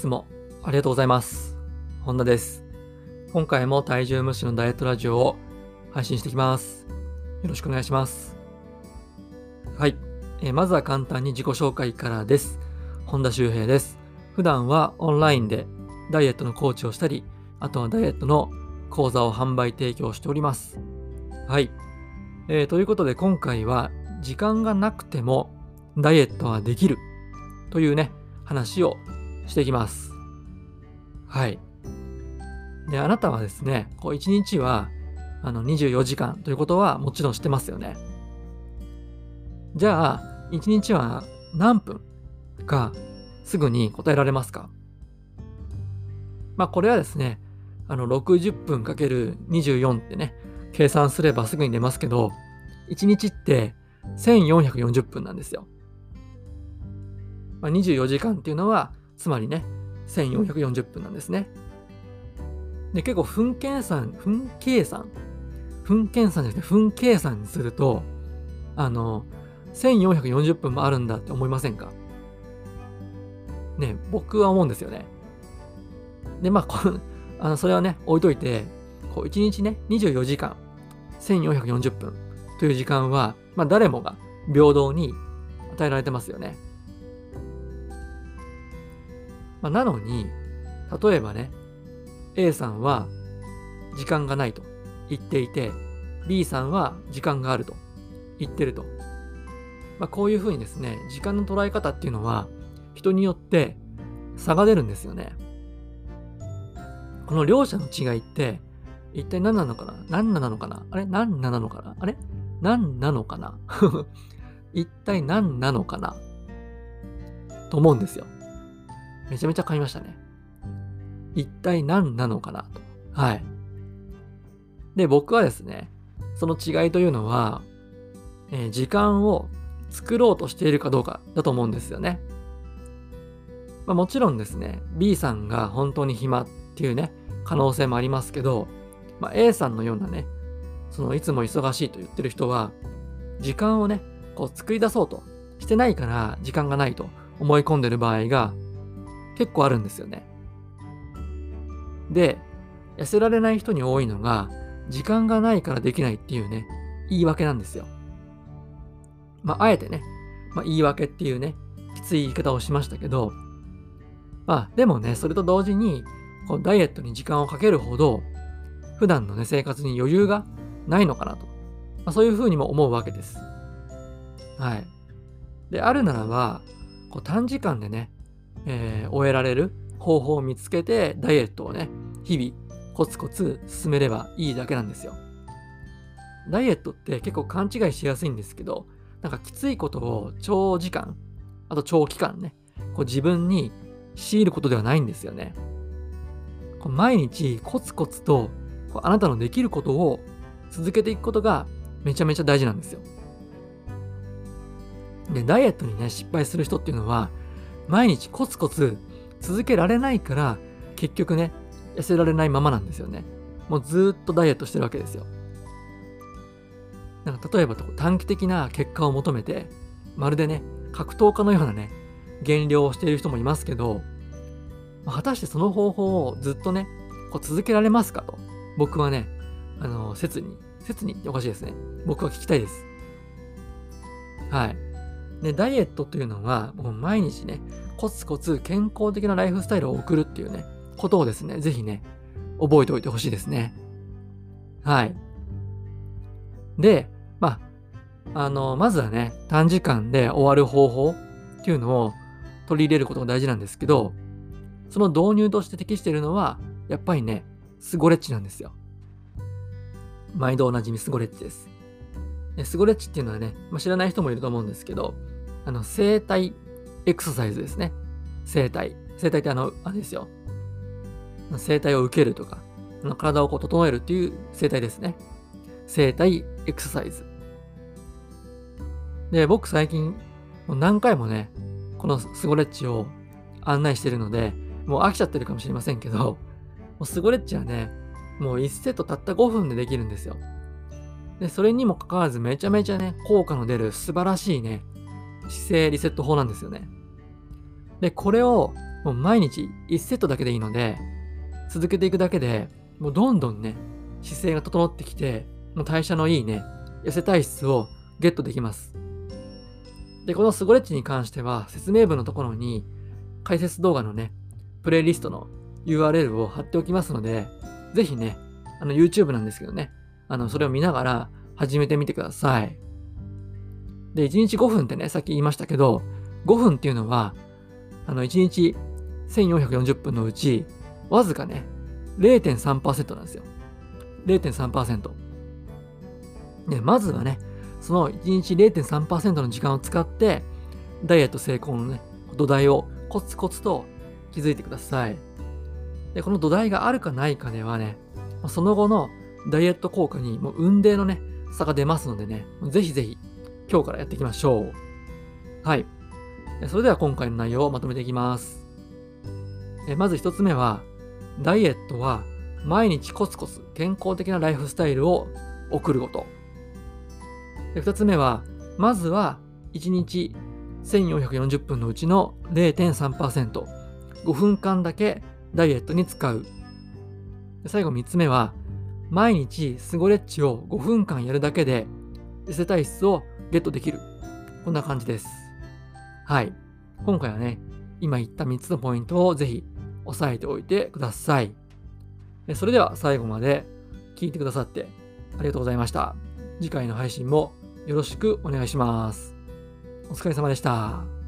つもありがとうございます。本田です。今回も体重無視のダイエットラジオを配信していきます。よろしくお願いします。はい。えーまずは簡単に自己紹介からです。本田修平です。普段はオンラインでダイエットのコーチをしたり、あとはダイエットの講座を販売提供しております。はい。えーということで今回は時間がなくてもダイエットはできるというね、話をしていきます。はい。で、あなたはですね、こう1日はあの24時間ということはもちろん知ってますよね。じゃあ、1日は何分かすぐに答えられますか？まあこれはですね、あの60分かける24ってね、計算すればすぐに出ますけど、1日って1440分なんですよ。まあ、24時間っていうのは、つまりね、1440分なんですね。で、結構分計算、分計算、分計算じゃなくて分計算にすると、あの、1440分もあるんだって思いませんか？ね、僕は思うんですよね。で、まあ、こあのそれはね、置いといて、こう1日ね、24時間、1440分という時間は、まあ、誰もが平等に与えられてますよね。まあ、なのに、例えばね、A さんは時間がないと言っていて、B さんは時間があると言ってると。まあ、こういうふうにですね、時間の捉え方っていうのは、人によって差が出るんですよね。この両者の違いって、一体何なのかな？何なのかな？あれ？何なのかな？あれ？何なのかな？一体何なのかな？と思うんですよ。めちゃめちゃ買いましたね。一体何なのかなと。はい。で、僕はですね、その違いというのは、えー時間を作ろうとしているかどうかだと思うんですよね。まあ、もちろんですね、B さんが本当に暇っていうね、可能性もありますけど、まあ、A さんのようなね、そのいつも忙しいと言ってる人は、時間をね、こう作り出そうとしてないから時間がないと思い込んでる場合が結構あるんですよね。で、痩せられない人に多いのが、時間がないからできないっていうね、言い訳なんですよ。まあ、あえてね、まあ、言い訳っていうね、きつい言い方をしましたけど、まあ、でもね、それと同時に、こうダイエットに時間をかけるほど、普段のね、生活に余裕がないのかなと。まあ、そういうふうにも思うわけです。はい。で、あるならば、こう短時間でね、えー終えられる方法を見つけて、ダイエットをね、日々、コツコツ進めればいいだけなんですよ。ダイエットって結構勘違いしやすいんですけど、なんかきついことを長時間、あと長期間ね、こう自分に強いることではないんですよね。こう毎日コツコツとこうあなたのできることを続けていくことがめちゃめちゃ大事なんですよ。で、ダイエットにね、失敗する人っていうのは、毎日コツコツ続けられないから、結局ね、痩せられないままなんですよね。もうずっとダイエットしてるわけですよ。なんか例えば短期的な結果を求めて、まるでね、格闘家のようなね、減量をしている人もいますけど、果たしてその方法をずっとね、こう続けられますかと、僕はね、あの、切に、切にっておかしいですね。僕は聞きたいです。はい。で、ダイエットというのは、もう毎日ね、コツコツ健康的なライフスタイルを送るっていうね、ことをですね、ぜひね、覚えておいてほしいですね。はい。で、まあ、あの、まずはね、短時間で終わる方法っていうのを取り入れることが大事なんですけど、その導入として適しているのは、やっぱりね、スゴレッチなんですよ。毎度おなじみスゴレッチです。スゴレッチっていうのはね、まあ、知らない人もいると思うんですけど、あの、生体エクササイズですね。生体。生体ってあの、あれですよ。生体を受けるとか、あの体をこう整えるっていう生体ですね。生体エクササイズ。で、僕最近、もう何回もね、このスゴレッチを案内してるので、もう飽きちゃってるかもしれませんけど、もうスゴレッチはね、もう1セットたった5分でできるんですよ。で、それにもかかわらずめちゃめちゃね、効果の出る素晴らしいね、姿勢リセット法なんですよね。で、これをもう毎日1セットだけでいいので、続けていくだけで、もうどんどんね、姿勢が整ってきて、もう代謝のいいね、痩せ体質をゲットできます。で、このスゴレッチに関しては、説明文のところに、解説動画のね、プレイリストの URL を貼っておきますので、ぜひね、あの YouTube なんですけどね、あの、それを見ながら始めてみてください。で、1日5分ってね、さっき言いましたけど、5分っていうのは、あの、1日1440分のうち、わずかね、0.3%なんですよ。0.3%。で、まずはね、その1日0.3%の時間を使って、ダイエット成功のね、土台をコツコツと築いてください。で、この土台があるかないかではね、その後のダイエット効果にもう運命のね、差が出ますのでね、ぜひぜひ今日からやっていきましょう。はい。それでは今回の内容をまとめていきます。まず一つ目は、ダイエットは毎日コツコツ健康的なライフスタイルを送ること。二つ目は、まずは1日1440分のうちの0.3%、5分間だけダイエットに使う。最後3つ目は、毎日スゴレッチを5分間やるだけで痩せ体質をゲットできる。こんな感じです。はい。今回はね、今言った3つのポイントをぜひ押さえておいてください。それでは最後まで聞いてくださってありがとうございました。次回の配信もよろしくお願いします。お疲れ様でした。